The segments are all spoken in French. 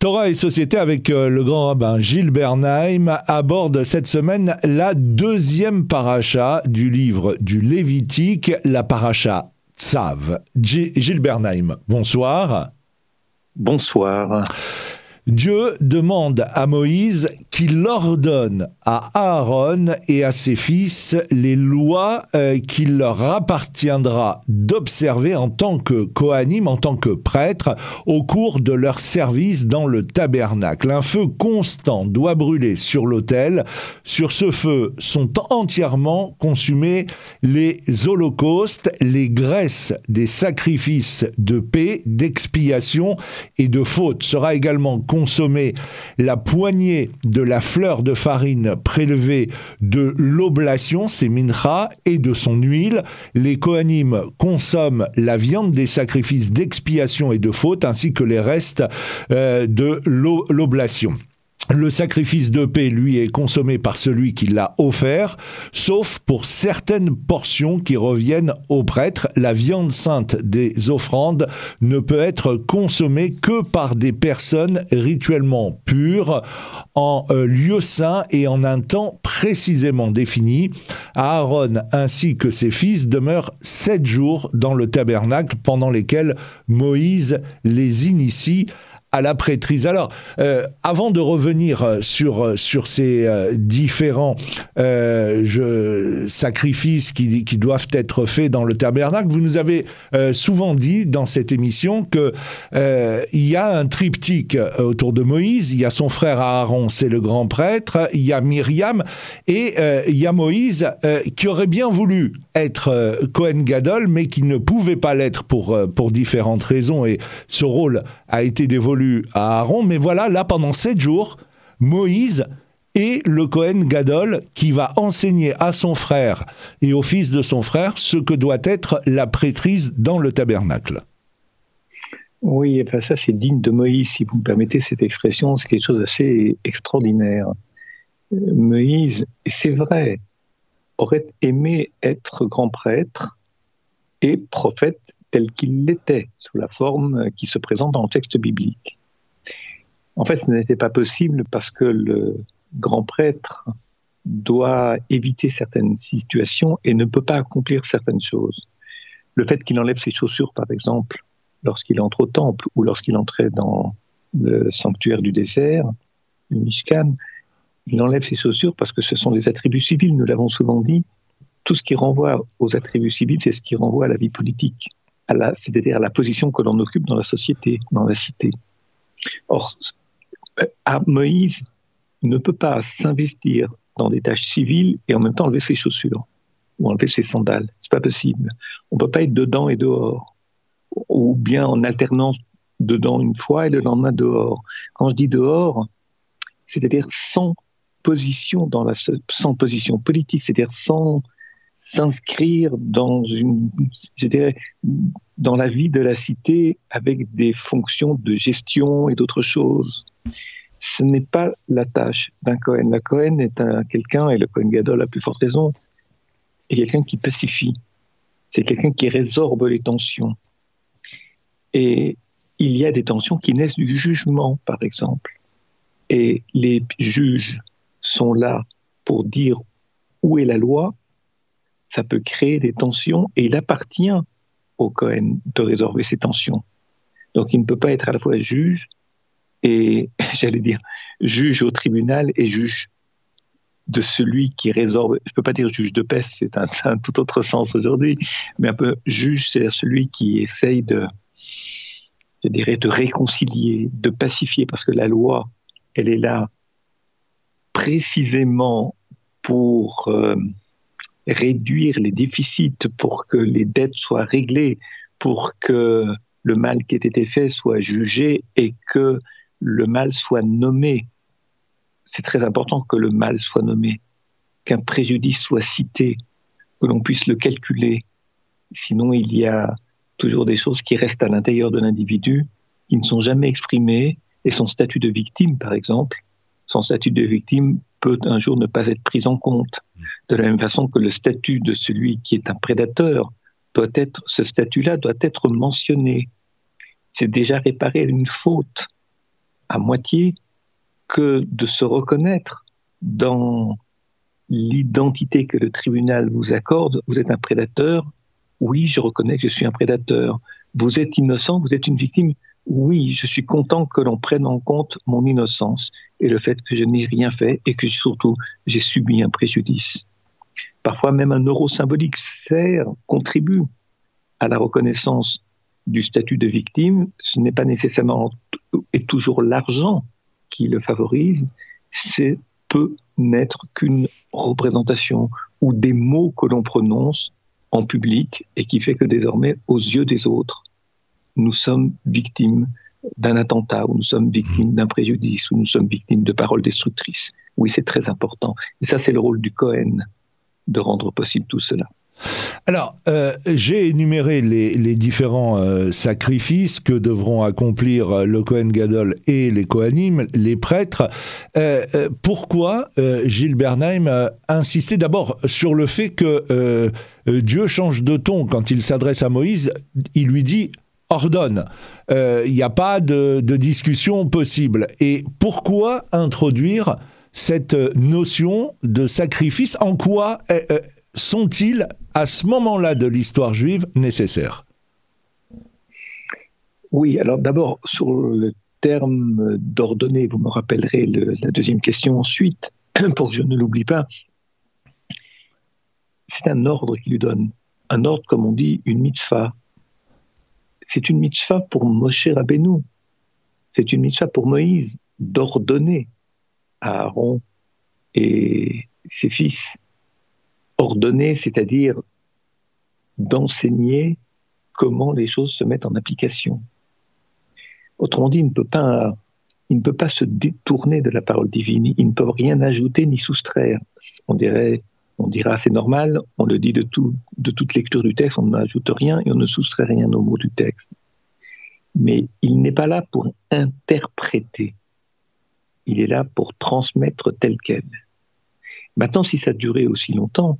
Torah et Société avec euh, le grand rabbin Gilles Bernheim aborde cette semaine la deuxième paracha du livre du Lévitique, la paracha Tzav. Gilles Bernheim, bonsoir. Bonsoir. Dieu demande à Moïse qu'il ordonne à Aaron et à ses fils les lois euh, qu'il leur appartiendra d'observer en tant que Kohanim, en tant que prêtres, au cours de leur service dans le tabernacle. Un feu constant doit brûler sur l'autel. Sur ce feu sont entièrement consumés les holocaustes, les graisses des sacrifices de paix, d'expiation et de faute. Sera également consommer la poignée de la fleur de farine prélevée de l'oblation, c'est mincha, et de son huile. Les Kohanim consomment la viande des sacrifices d'expiation et de faute, ainsi que les restes euh, de l'oblation. Le sacrifice de paix, lui, est consommé par celui qui l'a offert, sauf pour certaines portions qui reviennent au prêtre. La viande sainte des offrandes ne peut être consommée que par des personnes rituellement pures, en euh, lieu saint et en un temps précisément défini. Aaron ainsi que ses fils demeurent sept jours dans le tabernacle pendant lesquels Moïse les initie à la prêtrise. Alors, euh, avant de revenir euh, sur euh, sur ces différents sacrifices qui, qui doivent être faits dans le tabernacle, vous nous avez souvent dit dans cette émission que il y a un triptyque autour de Moïse. Il y a son frère Aaron, c'est le grand prêtre. Il y a Myriam et il y a Moïse qui aurait bien voulu être Cohen Gadol, mais qui ne pouvait pas l'être pour pour différentes raisons. Et ce rôle a été dévolu à Aaron, mais voilà, là, pendant sept jours, Moïse est le Cohen Gadol qui va enseigner à son frère et au fils de son frère ce que doit être la prêtrise dans le tabernacle. Oui, enfin ça c'est digne de Moïse, si vous me permettez cette expression, c'est quelque chose d'assez extraordinaire. Moïse, c'est vrai, aurait aimé être grand prêtre et prophète tel qu'il l'était, sous la forme qui se présente dans le texte biblique. En fait, ce n'était pas possible parce que le grand prêtre doit éviter certaines situations et ne peut pas accomplir certaines choses. Le fait qu'il enlève ses chaussures, par exemple, lorsqu'il entre au temple ou lorsqu'il entrait dans le sanctuaire du désert, le Mishkan, il enlève ses chaussures parce que ce sont des attributs civils, nous l'avons souvent dit. Tout ce qui renvoie aux attributs civils, c'est ce qui renvoie à la vie politique c'est-à-dire à la position que l'on occupe dans la société, dans la cité. Or, Moïse ne peut pas s'investir dans des tâches civiles et en même temps enlever ses chaussures ou enlever ses sandales. C'est pas possible. On peut pas être dedans et dehors, ou bien en alternance dedans une fois et le lendemain dehors. Quand je dis dehors, c'est-à-dire sans position dans la sans position politique, c'est-à-dire sans s'inscrire dans une, dans la vie de la cité avec des fonctions de gestion et d'autres choses. Ce n'est pas la tâche d'un Cohen. La Cohen est un, quelqu'un, et le Cohen Gadol a plus forte raison, est quelqu'un qui pacifie. C'est quelqu'un qui résorbe les tensions. Et il y a des tensions qui naissent du jugement, par exemple. Et les juges sont là pour dire où est la loi ça peut créer des tensions et il appartient au Cohen de résorber ces tensions. Donc il ne peut pas être à la fois juge et, j'allais dire, juge au tribunal et juge de celui qui résorbe, je ne peux pas dire juge de paix, c'est un, tout autre sens aujourd'hui, mais un peu juge, c'est celui qui essaye de, je dirais, de réconcilier, de pacifier, parce que la loi, elle est là précisément pour... Euh, réduire les déficits pour que les dettes soient réglées, pour que le mal qui ait été fait soit jugé et que le mal soit nommé. C'est très important que le mal soit nommé, qu'un préjudice soit cité, que l'on puisse le calculer. Sinon, il y a toujours des choses qui restent à l'intérieur de l'individu, qui ne sont jamais exprimées, et son statut de victime, par exemple, son statut de victime peut un jour ne pas être pris en compte. De la même façon que le statut de celui qui est un prédateur doit être, ce statut-là doit être mentionné. C'est déjà réparer une faute. à moitié que de se reconnaître dans l'identité que le tribunal vous accorde. Vous êtes un prédateur. Oui, je reconnais que je suis un prédateur. Vous êtes innocent, vous êtes une victime. Oui, je suis content que l'on prenne en compte mon innocence et le fait que je n'ai rien fait et que surtout j'ai subi un préjudice. Parfois même un euro symbolique sert, contribue à la reconnaissance du statut de victime. Ce n'est pas nécessairement et toujours l'argent qui le favorise, c'est peut n'être qu'une représentation ou des mots que l'on prononce en public et qui fait que désormais, aux yeux des autres, nous sommes victimes d'un attentat, ou nous sommes victimes d'un préjudice, ou nous sommes victimes de paroles destructrices. Oui, c'est très important. Et ça, c'est le rôle du Cohen de rendre possible tout cela. Alors, euh, j'ai énuméré les, différents euh, sacrifices que devront accomplir euh, le Cohen Gadol et les Kohanim, les prêtres. pourquoi Gilles Bernheim a insisté d'abord sur le fait que Dieu change de ton quand il s'adresse à Moïse? Il lui dit ordonne. Il n'y a pas de, discussion possible. Et pourquoi introduire cette notion de sacrifice? En quoi sont-ils, à ce moment-là de l'histoire juive, nécessaires? Oui, alors d'abord, sur le terme d'ordonner, vous me rappellerez la deuxième question ensuite, pour que je ne l'oublie pas. C'est un ordre qu'il lui donne. Un ordre, comme on dit, une mitzvah. C'est une mitzvah pour Moshe Rabbeinu. C'est une mitzvah pour Moïse d'ordonner à Aaron et ses fils ordonner, c'est-à-dire d'enseigner comment les choses se mettent en application. Autrement dit, il ne peut pas, il ne peut pas se détourner de la parole divine. Il ne peut rien ajouter ni soustraire. On dirait, on dira c'est normal. On le dit de tout, de toute lecture du texte. On n'ajoute rien et on ne soustrait rien aux mots du texte. Mais il n'est pas là pour interpréter. Il est là pour transmettre tel quel. Maintenant, si ça durait aussi longtemps,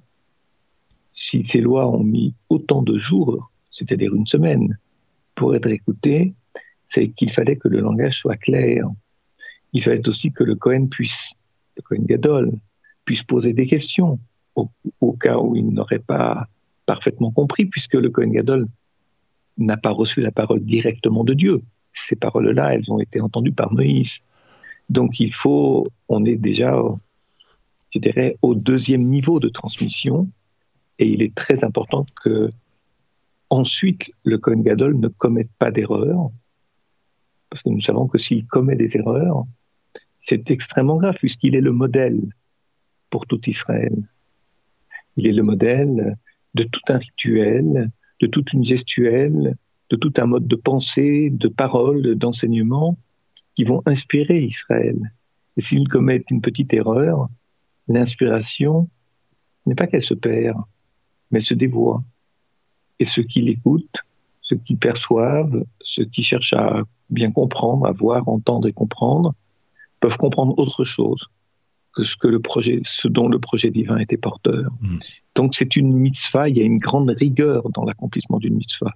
si ces lois ont mis autant de jours, c'est-à-dire une semaine, pour être écoutées, c'est qu'il fallait que le langage soit clair. Il fallait aussi que le Cohen puisse, le Cohen Gadol, puisse poser des questions au, cas où il n'aurait pas parfaitement compris, puisque le Cohen Gadol n'a pas reçu la parole directement de Dieu. Ces paroles-là, elles ont été entendues par Moïse. Donc il faut, on est déjà, je dirais, au deuxième niveau de transmission, et il est très important que ensuite le Cohen Gadol ne commette pas d'erreurs, parce que nous savons que s'il commet des erreurs, c'est extrêmement grave puisqu'il est le modèle pour tout Israël. Il est le modèle de tout un rituel, de toute une gestuelle, de tout un mode de pensée, de parole, d'enseignement qui vont inspirer Israël. Et s'il commet une petite erreur, l'inspiration, ce n'est pas qu'elle se perd, mais elle se dévoie. Et ceux qui l'écoutent, ceux qui perçoivent, ceux qui cherchent à bien comprendre, à voir, entendre et comprendre, peuvent comprendre autre chose que ce que le projet, ce dont le projet divin était porteur. Mm. Donc c'est une mitzvah, il y a une grande rigueur dans l'accomplissement d'une mitzvah.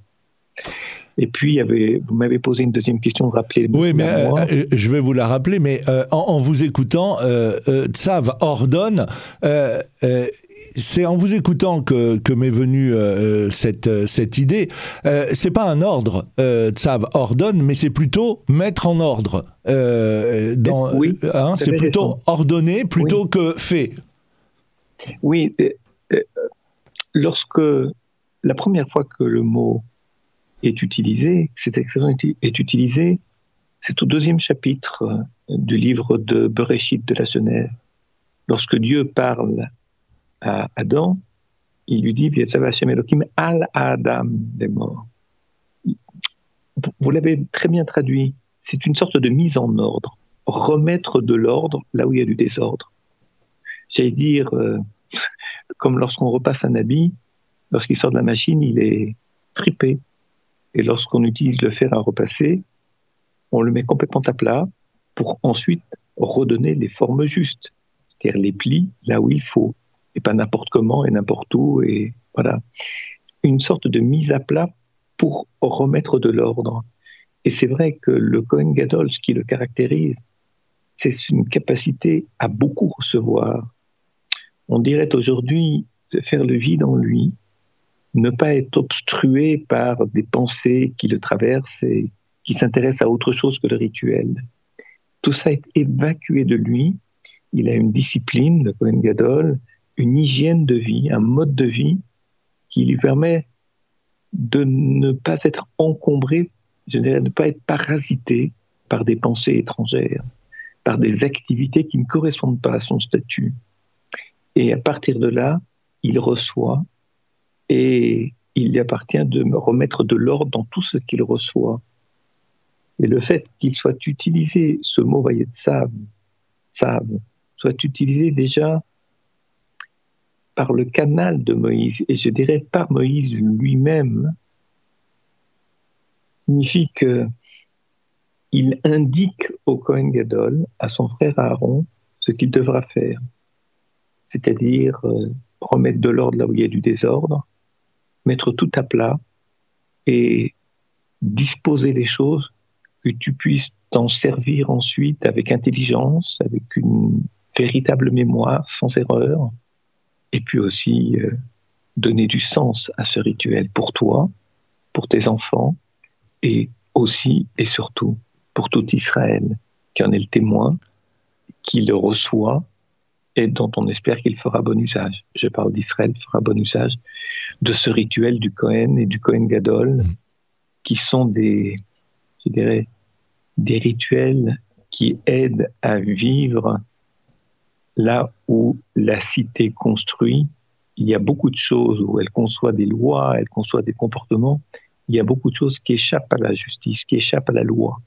Et puis, vous m'avez posé une deuxième question, rappelez Oui, mais euh, euh, je vais vous la rappeler, mais euh, en, vous écoutant, Tsav ordonne c'est en vous écoutant que, m'est venue euh, cette, cette idée. Euh, c'est pas un ordre, euh, Tsav ordonne, mais c'est plutôt mettre en ordre. dans, oui, hein, c'est plutôt ordonner plutôt que fait. Oui, lorsque la première fois que le mot est utilisé, cette expression est utilisée, c'est au deuxième chapitre du livre de Bereshit de la Genève. Lorsque Dieu parle à Adam, il lui dit al Adam des morts. Vous l'avez très bien traduit. C'est une sorte de mise en ordre, remettre de l'ordre là où il y a du désordre. J'allais dire, euh, comme lorsqu'on repasse un habit, lorsqu'il sort de la machine, il est fripé. Et lorsqu'on utilise le fer à repasser, on le met complètement à plat pour ensuite redonner les formes justes, c'est-à-dire les plis là où il faut et pas n'importe comment et n'importe où. Et voilà. Une sorte de mise à plat pour remettre de l'ordre. Et c'est vrai que le Kohen Gadol, ce qui le caractérise, c'est une capacité à beaucoup recevoir. On dirait aujourd'hui de faire le vide en lui, ne pas être obstrué par des pensées qui le traversent et qui s'intéressent à autre chose que le rituel. Tout ça est évacué de lui. Il a une discipline, le Kohen Gadol, une hygiène de vie, un mode de vie qui lui permet de ne pas être encombré, je dirais, de ne pas être parasité par des pensées étrangères, par des activités qui ne correspondent pas à son statut. Et à partir de là, il reçoit et il lui appartient de remettre de l'ordre dans tout ce qu'il reçoit. Et le fait qu'il soit utilisé, ce mot sable, soit utilisé déjà par le canal de Moïse, et je dirais par Moïse lui-même, signifie que il indique au Kohen Gadol, à son frère Aaron, ce qu'il devra faire, c'est-à-dire euh, remettre de l'ordre là où il y a du désordre, mettre tout à plat et disposer les choses que tu puisses t'en servir ensuite avec intelligence, avec une véritable mémoire, sans erreur, et puis aussi euh, donner du sens à ce rituel pour toi, pour tes enfants, et aussi et surtout pour tout Israël qui en est le témoin, qui le reçoit et dont on espère qu'il fera bon usage. Je parle d'Israël, fera bon usage de ce rituel du Cohen et du Cohen Gadol, qui sont des, je dirais, des rituels qui aident à vivre là où la cité construit. Il y a beaucoup de choses où elle conçoit des lois, elle conçoit des comportements. Il y a beaucoup de choses qui échappent à la justice, qui échappent à la loi,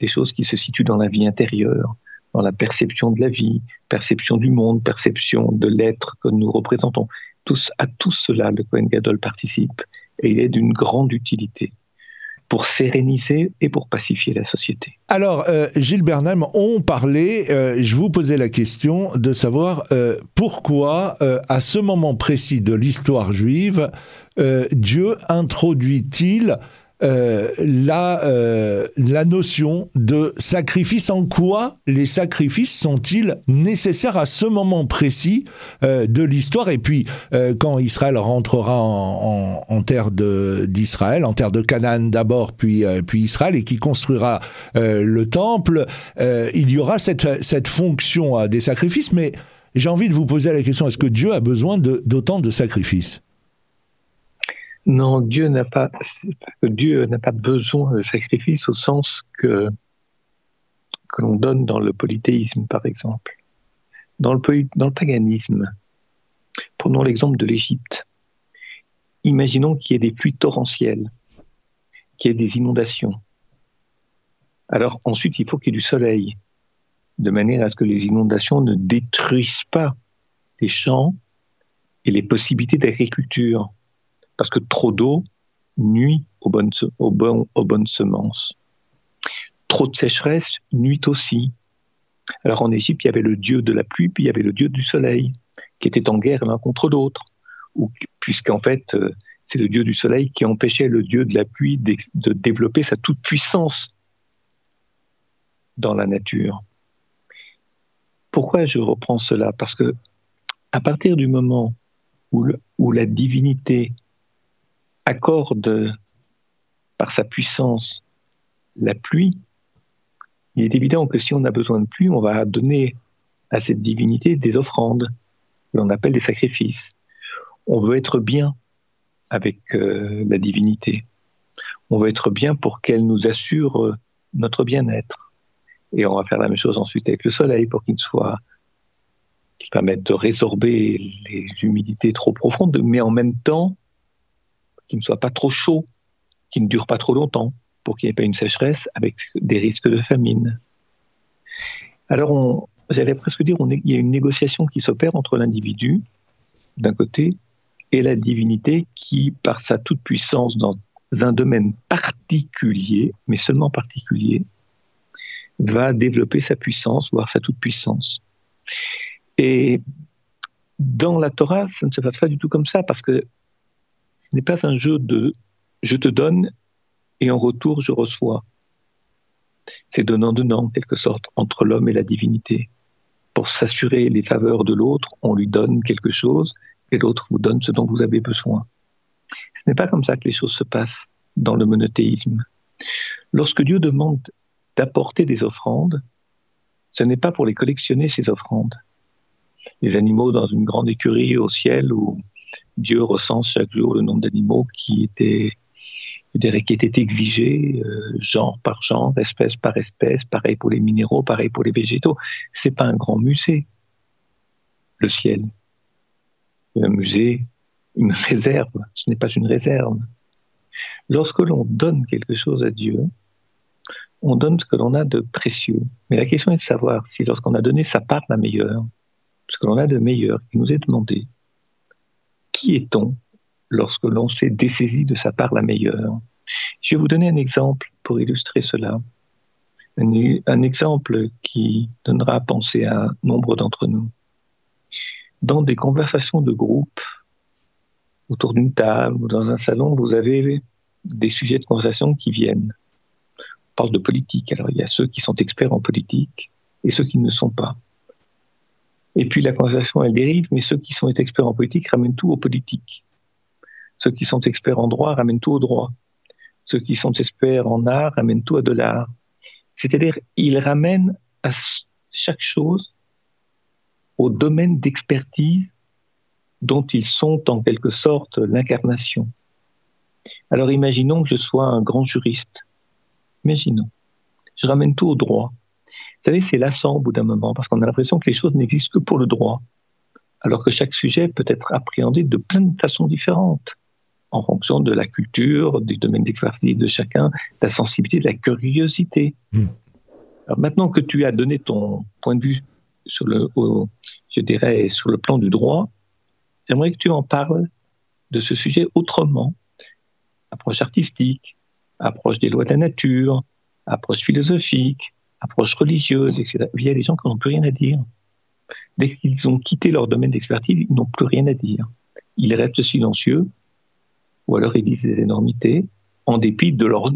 des choses qui se situent dans la vie intérieure, dans la perception de la vie, perception du monde, perception de l'être que nous représentons. Tous, à tout cela, le Cohen Gadol participe et il est d'une grande utilité pour séréniser et pour pacifier la société. Alors, euh, Gilles Bernheim, on parlait, euh, je vous posais la question de savoir euh, pourquoi, à ce moment précis de l'histoire juive, Dieu introduit-il euh, la, euh, la notion de sacrifice. En quoi les sacrifices sont-ils nécessaires à ce moment précis euh, de l'histoire? Et puis, quand Israël rentrera en, en, terre d'Israël, en terre de Canaan d'abord, puis, puis Israël, et qui construira le temple, il y aura cette, cette fonction des sacrifices. Mais j'ai envie de vous poser la question, est-ce que Dieu a besoin d'autant de sacrifices? Non, Dieu n'a pas, besoin de sacrifice au sens que, l'on donne dans le polythéisme, par exemple. Dans le, dans le paganisme, prenons l'exemple de l'Égypte. Imaginons qu'il y ait des pluies torrentielles, qu'il y ait des inondations. Alors ensuite, il faut qu'il y ait du soleil, de manière à ce que les inondations ne détruisent pas les champs et les possibilités d'agriculture parce que trop d'eau nuit aux bonnes, aux, bonnes semences. Trop de sécheresse nuit aussi. Alors en Égypte, il y avait le dieu de la pluie, puis il y avait le dieu du soleil, qui étaient en guerre l'un contre l'autre, puisqu'en fait, euh, c'est le dieu du soleil qui empêchait le dieu de la pluie de développer sa toute-puissance dans la nature. Pourquoi je reprends cela? Parce que à partir du moment où la divinité accorde par sa puissance la pluie, il est évident que si on a besoin de pluie, on va donner à cette divinité des offrandes, que l'on appelle des sacrifices. On veut être bien avec euh, la divinité. On veut être bien pour qu'elle nous assure euh, notre bien-être. Et on va faire la même chose ensuite avec le soleil pour qu'il soit qu'il permette de résorber les humidités trop profondes, mais en même temps qui ne soit pas trop chaud, qui ne dure pas trop longtemps, pour qu'il n'y ait pas une sécheresse avec des risques de famine. Alors, j'allais presque dire, il y a une négociation qui s'opère entre l'individu, d'un côté, et la divinité qui, par sa toute-puissance dans un domaine particulier, mais seulement particulier, va développer sa puissance, voire sa toute-puissance. Et dans la Torah, ça ne se passe pas du tout comme ça, parce que ce n'est pas un jeu de je te donne et en retour je reçois. C'est donnant-donnant, en quelque sorte, entre l'homme et la divinité. Pour s'assurer les faveurs de l'autre, on lui donne quelque chose et l'autre vous donne ce dont vous avez besoin. Ce n'est pas comme ça que les choses se passent dans le monothéisme. Lorsque Dieu demande d'apporter des offrandes, ce n'est pas pour les collectionner, ces offrandes. Les animaux dans une grande écurie au ciel où Dieu recense chaque jour le nombre d'animaux qui étaient, qui étaient exigés, euh, genre par genre, espèce par espèce, pareil pour les minéraux, pareil pour les végétaux. C'est pas un grand musée, le ciel. Un musée, une réserve, ce n'est pas une réserve. Lorsque l'on donne quelque chose à Dieu, on donne ce que l'on a de précieux. Mais la question est de savoir si lorsqu'on a donné sa part la meilleure, ce que l'on a de meilleur qui nous est demandé, qui est-on lorsque l'on s'est dessaisi de sa part la meilleure Je vais vous donner un exemple pour illustrer cela. Un, exemple qui donnera à penser à nombre d'entre nous. Dans des conversations de groupe, autour d'une table ou dans un salon, vous avez des sujets de conversation qui viennent. On parle de politique. Alors il y a ceux qui sont experts en politique et ceux qui ne sont pas. Et puis la conversation, elle dérive, mais ceux qui sont experts en politique ramènent tout aux politiques. Ceux qui sont experts en droit ramènent tout au droit. Ceux qui sont experts en art ramènent tout à de l'art. C'est-à-dire, ils ramènent à chaque chose au domaine d'expertise dont ils sont en quelque sorte l'incarnation. Alors imaginons que je sois un grand juriste. Imaginons. Je ramène tout au droit. Vous savez, c'est lassant au bout d'un moment parce qu'on a l'impression que les choses n'existent que pour le droit, alors que chaque sujet peut être appréhendé de plein de façons différentes en fonction de la culture, du domaine d'expertise de chacun, de la sensibilité, de la curiosité. Hmm. Alors maintenant que tu as donné ton point de vue sur le, je dirais, sur le plan du droit, j'aimerais que tu en parles de ce sujet autrement, approche artistique, approche des lois de la nature, approche philosophique, approche religieuse, etc. Il y a des gens qui n'ont plus rien à dire. Dès qu'ils ont quitté leur domaine d'expertise, ils n'ont plus rien à dire. Ils restent silencieux, ou alors ils disent des énormités, en dépit de leur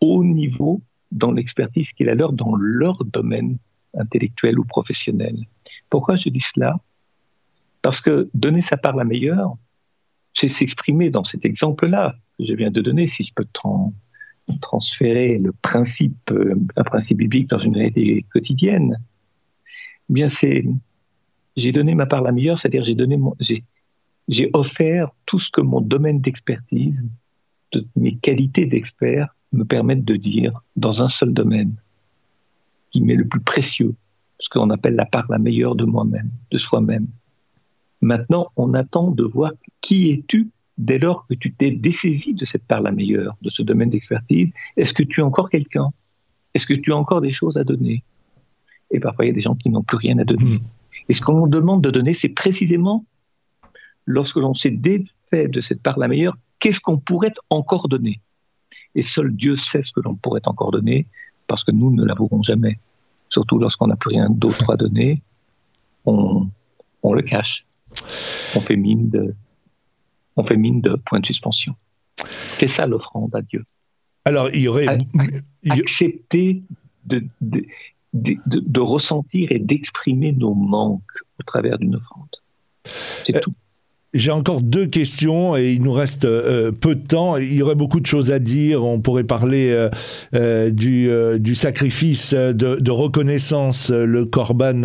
haut niveau dans l'expertise qu'il a leur dans leur domaine intellectuel ou professionnel. Pourquoi je dis cela? Parce que donner sa part la meilleure, c'est s'exprimer dans cet exemple-là que je viens de donner, si je peux transférer le principe, euh, un principe biblique dans une réalité quotidienne. Eh bien, c'est j'ai donné ma part la meilleure, c'est-à-dire j'ai donné j'ai offert tout ce que mon domaine d'expertise, de mes qualités d'expert me permettent de dire dans un seul domaine, qui m'est le plus précieux, ce qu'on appelle la part la meilleure de moi-même, de soi-même. Maintenant, on attend de voir qui es-tu dès lors que tu t'es dessaisi de cette part la meilleure, de ce domaine d'expertise. Est-ce que tu es encore quelqu'un? Est-ce que tu as encore des choses à donner? Et parfois, il y a des gens qui n'ont plus rien à donner. Hmm. Et ce qu'on demande de donner, c'est précisément lorsque l'on s'est défait de cette part la meilleure, qu'est-ce qu'on pourrait encore donner? Et seul Dieu sait ce que l'on pourrait encore donner, parce que nous ne l'avouerons jamais. Surtout lorsqu'on n'a plus rien d'autre à donner, on, le cache. On fait mine de, on fait mine de point de suspension. C'est ça l'offrande à Dieu. Alors, il y aurait. Accepter de, de ressentir et d'exprimer nos manques au travers d'une offrande. C'est euh, tout. J'ai encore deux questions et il nous reste euh, peu de temps. Il y aurait beaucoup de choses à dire. On pourrait parler euh, euh, du, du, sacrifice de, de, reconnaissance, le Corban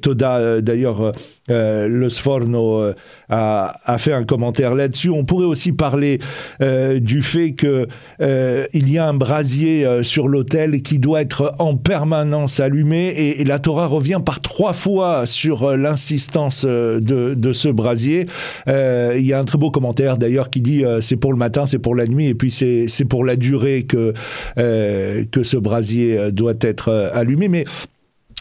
Toda. D'ailleurs, le Sforno a, a, fait un commentaire là-dessus. On pourrait aussi parler du fait que il y a un brasier sur l'autel qui doit être en permanence allumé et, et, la Torah revient par trois fois sur l'insistance de, de ce brasier. Euh, il y a un très beau commentaire d'ailleurs qui dit euh, c'est pour le matin, c'est pour la nuit, et puis c'est pour la durée que, euh, que ce brasier doit être allumé. Mais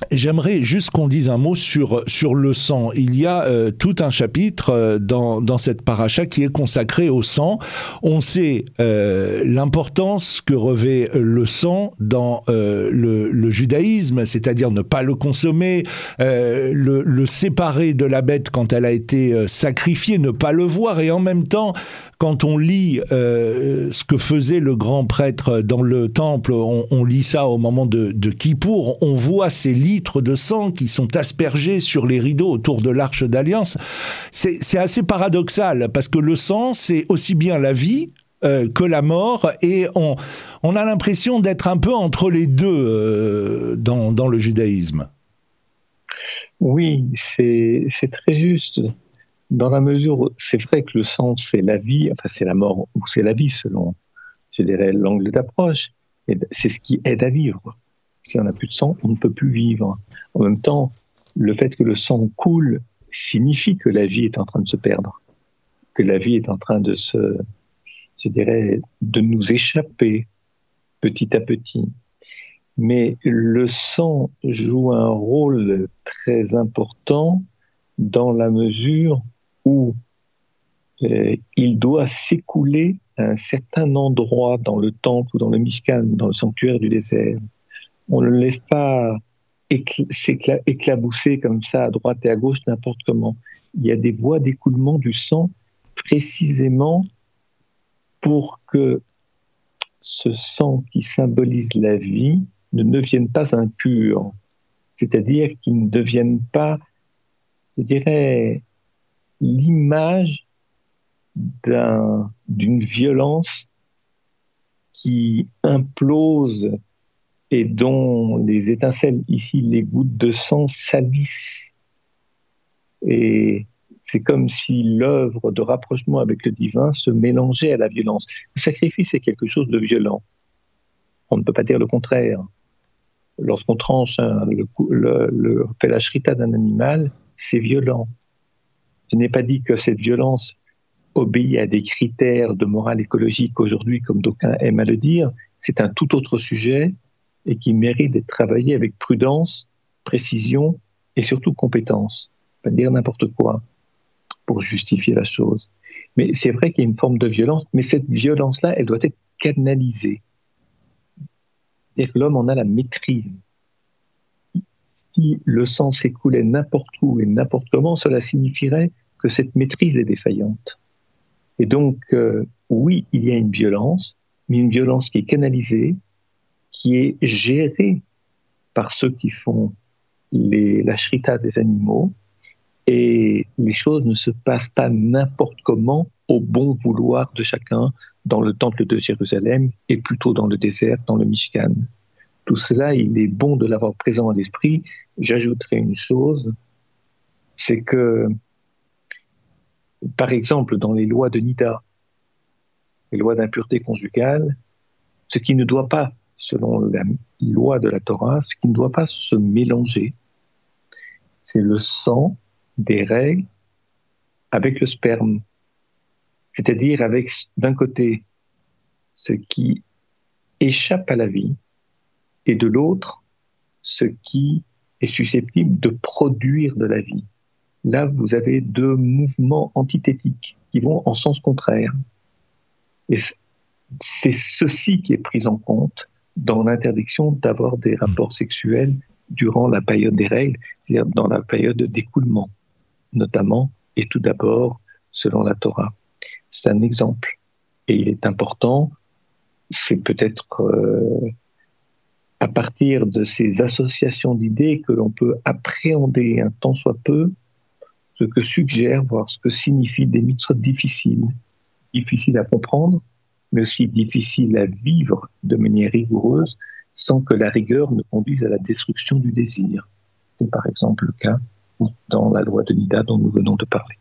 J'aimerais juste qu'on dise un mot sur, sur le sang. Il y a euh, tout un chapitre euh, dans, dans cette paracha qui est consacré au sang. On sait euh, l'importance que revêt le sang dans le, judaïsme, c'est-à-dire ne pas le consommer, le, le, séparer de la bête quand elle a été sacrifiée, ne pas le voir, et en même temps, quand on lit ce que faisait le grand prêtre dans le temple, on, on lit ça au moment de, de Kippour, on voit ces litres de sang qui sont aspergés sur les rideaux autour de l'arche d'alliance. C'est assez paradoxal parce que le sang, c'est aussi bien la vie euh, que la mort et on, a l'impression d'être un peu entre les deux euh, dans, dans, le judaïsme. Oui, c'est très juste. Dans la mesure c'est vrai que le sang, c'est la vie, enfin c'est la mort ou c'est la vie selon, je dirais, l'angle d'approche. C'est ce qui aide à vivre. Si on n'a plus de sang, on ne peut plus vivre. En même temps, le fait que le sang coule signifie que la vie est en train de se perdre, que la vie est en train de se, je de nous échapper petit à petit. Mais le sang joue un rôle très important dans la mesure où euh, il doit s'écouler à un certain endroit dans le temple ou dans le Mishkan, dans le sanctuaire du désert on ne le laisse pas éclabousser comme ça à droite et à gauche n'importe comment. Il y a des voies d'écoulement du sang précisément pour que ce sang qui symbolise la vie ne devienne pas impur, c'est-à-dire qu'il ne devienne pas, je dirais, l'image d'une violence qui implose et dont les étincelles, ici les gouttes de sang, salissent. Et c'est comme si l'œuvre de rapprochement avec le divin se mélangeait à la violence. Le sacrifice est quelque chose de violent. On ne peut pas dire le contraire. Lorsqu'on tranche le, le, le d'un animal, c'est violent. Je n'ai pas dit que cette violence obéit à des critères de morale écologique aujourd'hui, comme d'aucuns aiment à le dire. C'est un tout autre sujet et qui mérite d'être travaillé avec prudence, précision et surtout compétence. Pas dire n'importe quoi pour justifier la chose. Mais c'est vrai qu'il y a une forme de violence, mais cette violence-là, elle doit être canalisée. C'est-à-dire que l'homme en a la maîtrise. Si le sang s'écoulait n'importe où et n'importe comment, cela signifierait que cette maîtrise est défaillante. Et donc, euh, oui, il y a une violence, mais une violence qui est canalisée, qui est géré par ceux qui font la shrita des animaux et les choses ne se passent pas n'importe comment au bon vouloir de chacun dans le temple de Jérusalem et plutôt dans le désert, dans le Mishkan. Tout cela, il est bon de l'avoir présent à l'esprit. J'ajouterai une chose, c'est que, par exemple, dans les lois de Nida, les lois d'impureté conjugale, ce qui ne doit pas selon la loi de la Torah, ce qui ne doit pas se mélanger, c'est le sang des règles avec le sperme. C'est-à-dire avec, d'un côté, ce qui échappe à la vie, et de l'autre, ce qui est susceptible de produire de la vie. Là, vous avez deux mouvements antithétiques qui vont en sens contraire. Et c'est ceci qui est pris en compte dans l'interdiction d'avoir des rapports sexuels durant la période des règles, c'est-à-dire dans la période d'écoulement, notamment, et tout d'abord, selon la Torah. C'est un exemple. Et il est important, c'est peut-être euh, à partir de ces associations d'idées que l'on peut appréhender un tant soit peu ce que suggère, voire ce que signifient des mitzvot difficiles, difficiles à comprendre, mais aussi difficile à vivre de manière rigoureuse sans que la rigueur ne conduise à la destruction du désir. C'est par exemple le cas dans la loi de Nida dont nous venons de parler.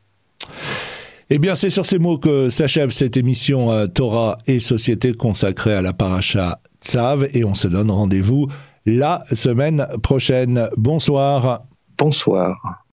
Eh bien, c'est sur ces mots que s'achève cette émission euh, Torah et Société consacrée à la paracha Tzav et on se donne rendez-vous la semaine prochaine. Bonsoir. Bonsoir.